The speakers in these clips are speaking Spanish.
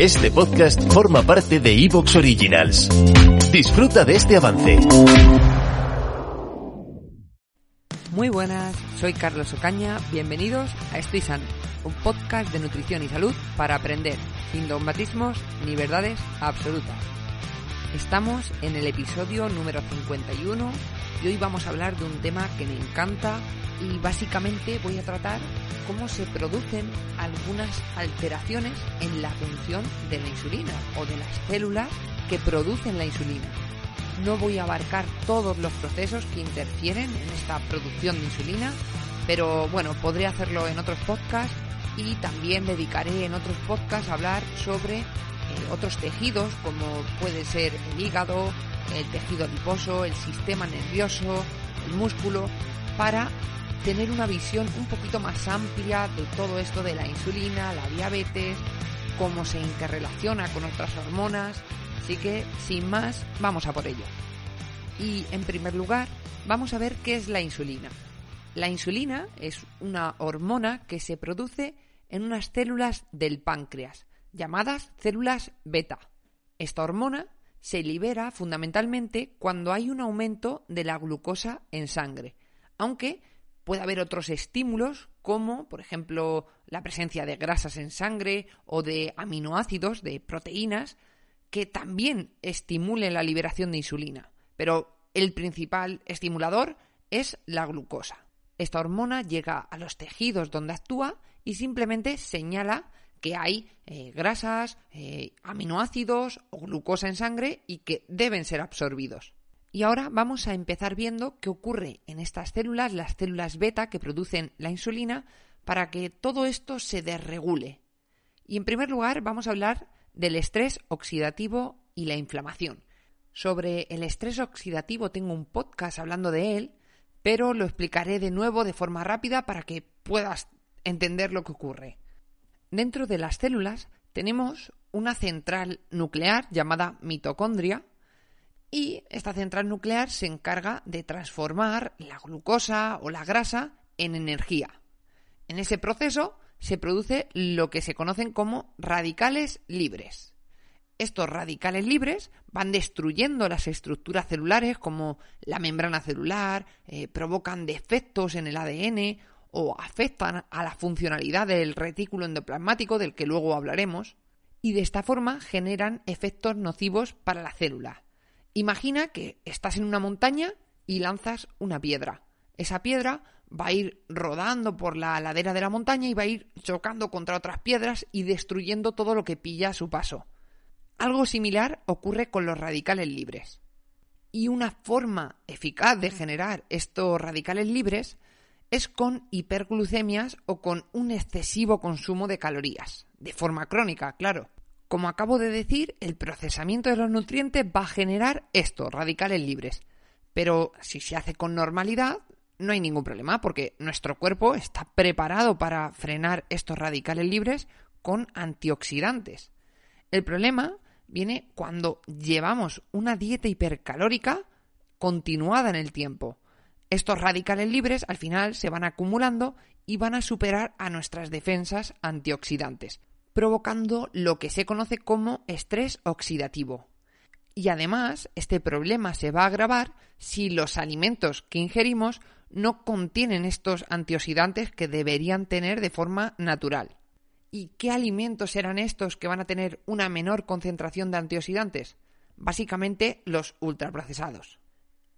Este podcast forma parte de Evox Originals. Disfruta de este avance. Muy buenas, soy Carlos Ocaña, bienvenidos a Estoy Sano, un podcast de nutrición y salud para aprender, sin dogmatismos ni verdades absolutas. Estamos en el episodio número 51 y hoy vamos a hablar de un tema que me encanta y básicamente voy a tratar cómo se producen algunas alteraciones en la función de la insulina o de las células que producen la insulina. No voy a abarcar todos los procesos que interfieren en esta producción de insulina, pero bueno, podré hacerlo en otros podcasts y también dedicaré en otros podcasts a hablar sobre eh, otros tejidos como puede ser el hígado, el tejido adiposo, el sistema nervioso, el músculo, para tener una visión un poquito más amplia de todo esto de la insulina, la diabetes, cómo se interrelaciona con otras hormonas. Así que, sin más, vamos a por ello. Y, en primer lugar, vamos a ver qué es la insulina. La insulina es una hormona que se produce en unas células del páncreas, llamadas células beta. Esta hormona se libera fundamentalmente cuando hay un aumento de la glucosa en sangre, aunque Puede haber otros estímulos como, por ejemplo, la presencia de grasas en sangre o de aminoácidos, de proteínas, que también estimulen la liberación de insulina. Pero el principal estimulador es la glucosa. Esta hormona llega a los tejidos donde actúa y simplemente señala que hay eh, grasas, eh, aminoácidos o glucosa en sangre y que deben ser absorbidos. Y ahora vamos a empezar viendo qué ocurre en estas células, las células beta que producen la insulina, para que todo esto se desregule. Y en primer lugar vamos a hablar del estrés oxidativo y la inflamación. Sobre el estrés oxidativo tengo un podcast hablando de él, pero lo explicaré de nuevo de forma rápida para que puedas entender lo que ocurre. Dentro de las células tenemos una central nuclear llamada mitocondria, y esta central nuclear se encarga de transformar la glucosa o la grasa en energía. En ese proceso se produce lo que se conocen como radicales libres. Estos radicales libres van destruyendo las estructuras celulares como la membrana celular, eh, provocan defectos en el ADN o afectan a la funcionalidad del retículo endoplasmático del que luego hablaremos, y de esta forma generan efectos nocivos para la célula, Imagina que estás en una montaña y lanzas una piedra. Esa piedra va a ir rodando por la ladera de la montaña y va a ir chocando contra otras piedras y destruyendo todo lo que pilla a su paso. Algo similar ocurre con los radicales libres. Y una forma eficaz de generar estos radicales libres es con hiperglucemias o con un excesivo consumo de calorías, de forma crónica, claro. Como acabo de decir, el procesamiento de los nutrientes va a generar estos radicales libres. Pero si se hace con normalidad, no hay ningún problema, porque nuestro cuerpo está preparado para frenar estos radicales libres con antioxidantes. El problema viene cuando llevamos una dieta hipercalórica continuada en el tiempo. Estos radicales libres al final se van acumulando y van a superar a nuestras defensas antioxidantes provocando lo que se conoce como estrés oxidativo. Y además, este problema se va a agravar si los alimentos que ingerimos no contienen estos antioxidantes que deberían tener de forma natural. ¿Y qué alimentos serán estos que van a tener una menor concentración de antioxidantes? Básicamente los ultraprocesados.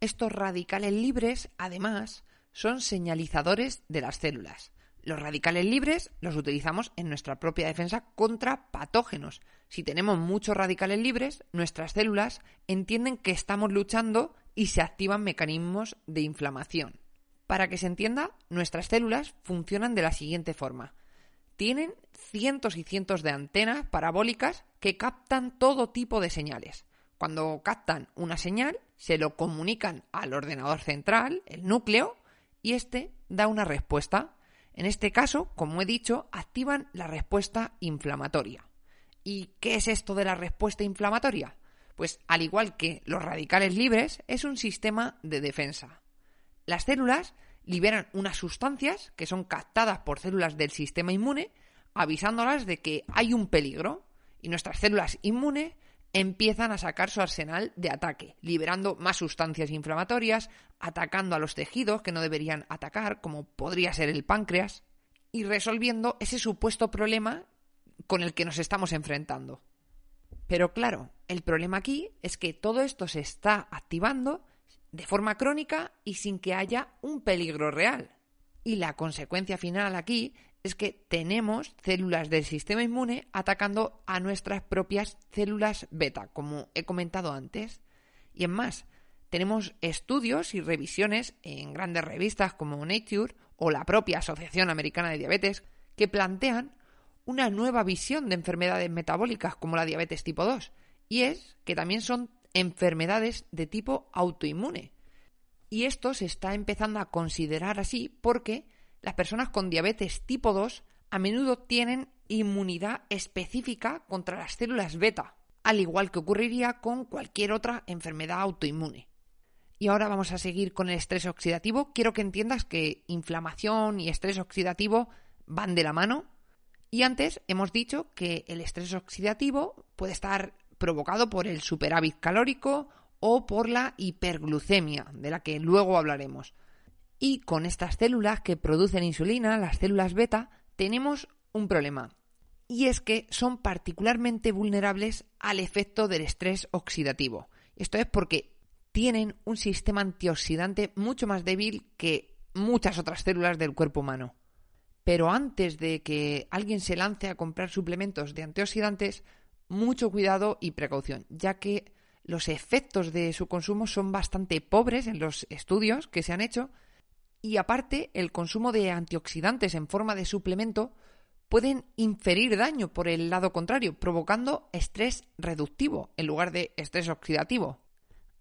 Estos radicales libres, además, son señalizadores de las células. Los radicales libres los utilizamos en nuestra propia defensa contra patógenos. Si tenemos muchos radicales libres, nuestras células entienden que estamos luchando y se activan mecanismos de inflamación. Para que se entienda, nuestras células funcionan de la siguiente forma. tienen cientos y cientos de antenas parabólicas que captan todo tipo de señales. Cuando captan una señal, se lo comunican al ordenador central, el núcleo, y este da una respuesta. En este caso, como he dicho, activan la respuesta inflamatoria. ¿Y qué es esto de la respuesta inflamatoria? Pues al igual que los radicales libres, es un sistema de defensa. Las células liberan unas sustancias que son captadas por células del sistema inmune, avisándolas de que hay un peligro, y nuestras células inmunes empiezan a sacar su arsenal de ataque, liberando más sustancias inflamatorias, atacando a los tejidos que no deberían atacar, como podría ser el páncreas, y resolviendo ese supuesto problema con el que nos estamos enfrentando. Pero claro, el problema aquí es que todo esto se está activando de forma crónica y sin que haya un peligro real. Y la consecuencia final aquí es que tenemos células del sistema inmune atacando a nuestras propias células beta, como he comentado antes. Y en más, tenemos estudios y revisiones en grandes revistas como Nature o la propia Asociación Americana de Diabetes que plantean una nueva visión de enfermedades metabólicas como la diabetes tipo 2, y es que también son enfermedades de tipo autoinmune. Y esto se está empezando a considerar así porque las personas con diabetes tipo 2 a menudo tienen inmunidad específica contra las células beta, al igual que ocurriría con cualquier otra enfermedad autoinmune. Y ahora vamos a seguir con el estrés oxidativo. Quiero que entiendas que inflamación y estrés oxidativo van de la mano. Y antes hemos dicho que el estrés oxidativo puede estar provocado por el superávit calórico o por la hiperglucemia, de la que luego hablaremos. Y con estas células que producen insulina, las células beta, tenemos un problema. Y es que son particularmente vulnerables al efecto del estrés oxidativo. Esto es porque tienen un sistema antioxidante mucho más débil que muchas otras células del cuerpo humano. Pero antes de que alguien se lance a comprar suplementos de antioxidantes, mucho cuidado y precaución, ya que los efectos de su consumo son bastante pobres en los estudios que se han hecho y aparte, el consumo de antioxidantes en forma de suplemento pueden inferir daño por el lado contrario, provocando estrés reductivo en lugar de estrés oxidativo.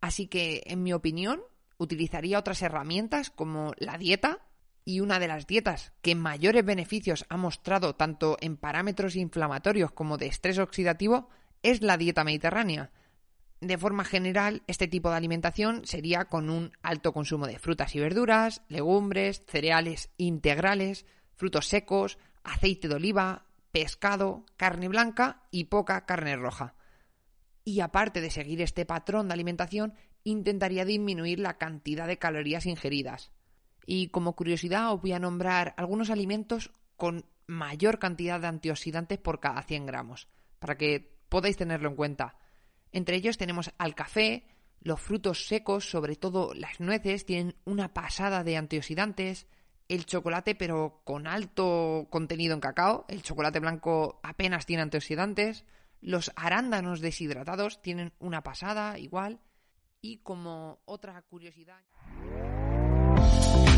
Así que, en mi opinión, utilizaría otras herramientas como la dieta y una de las dietas que mayores beneficios ha mostrado tanto en parámetros inflamatorios como de estrés oxidativo es la dieta mediterránea, de forma general, este tipo de alimentación sería con un alto consumo de frutas y verduras, legumbres, cereales integrales, frutos secos, aceite de oliva, pescado, carne blanca y poca carne roja. Y aparte de seguir este patrón de alimentación, intentaría disminuir la cantidad de calorías ingeridas. Y como curiosidad os voy a nombrar algunos alimentos con mayor cantidad de antioxidantes por cada 100 gramos, para que podáis tenerlo en cuenta. Entre ellos tenemos al café, los frutos secos, sobre todo las nueces, tienen una pasada de antioxidantes, el chocolate pero con alto contenido en cacao, el chocolate blanco apenas tiene antioxidantes, los arándanos deshidratados tienen una pasada igual, y como otra curiosidad...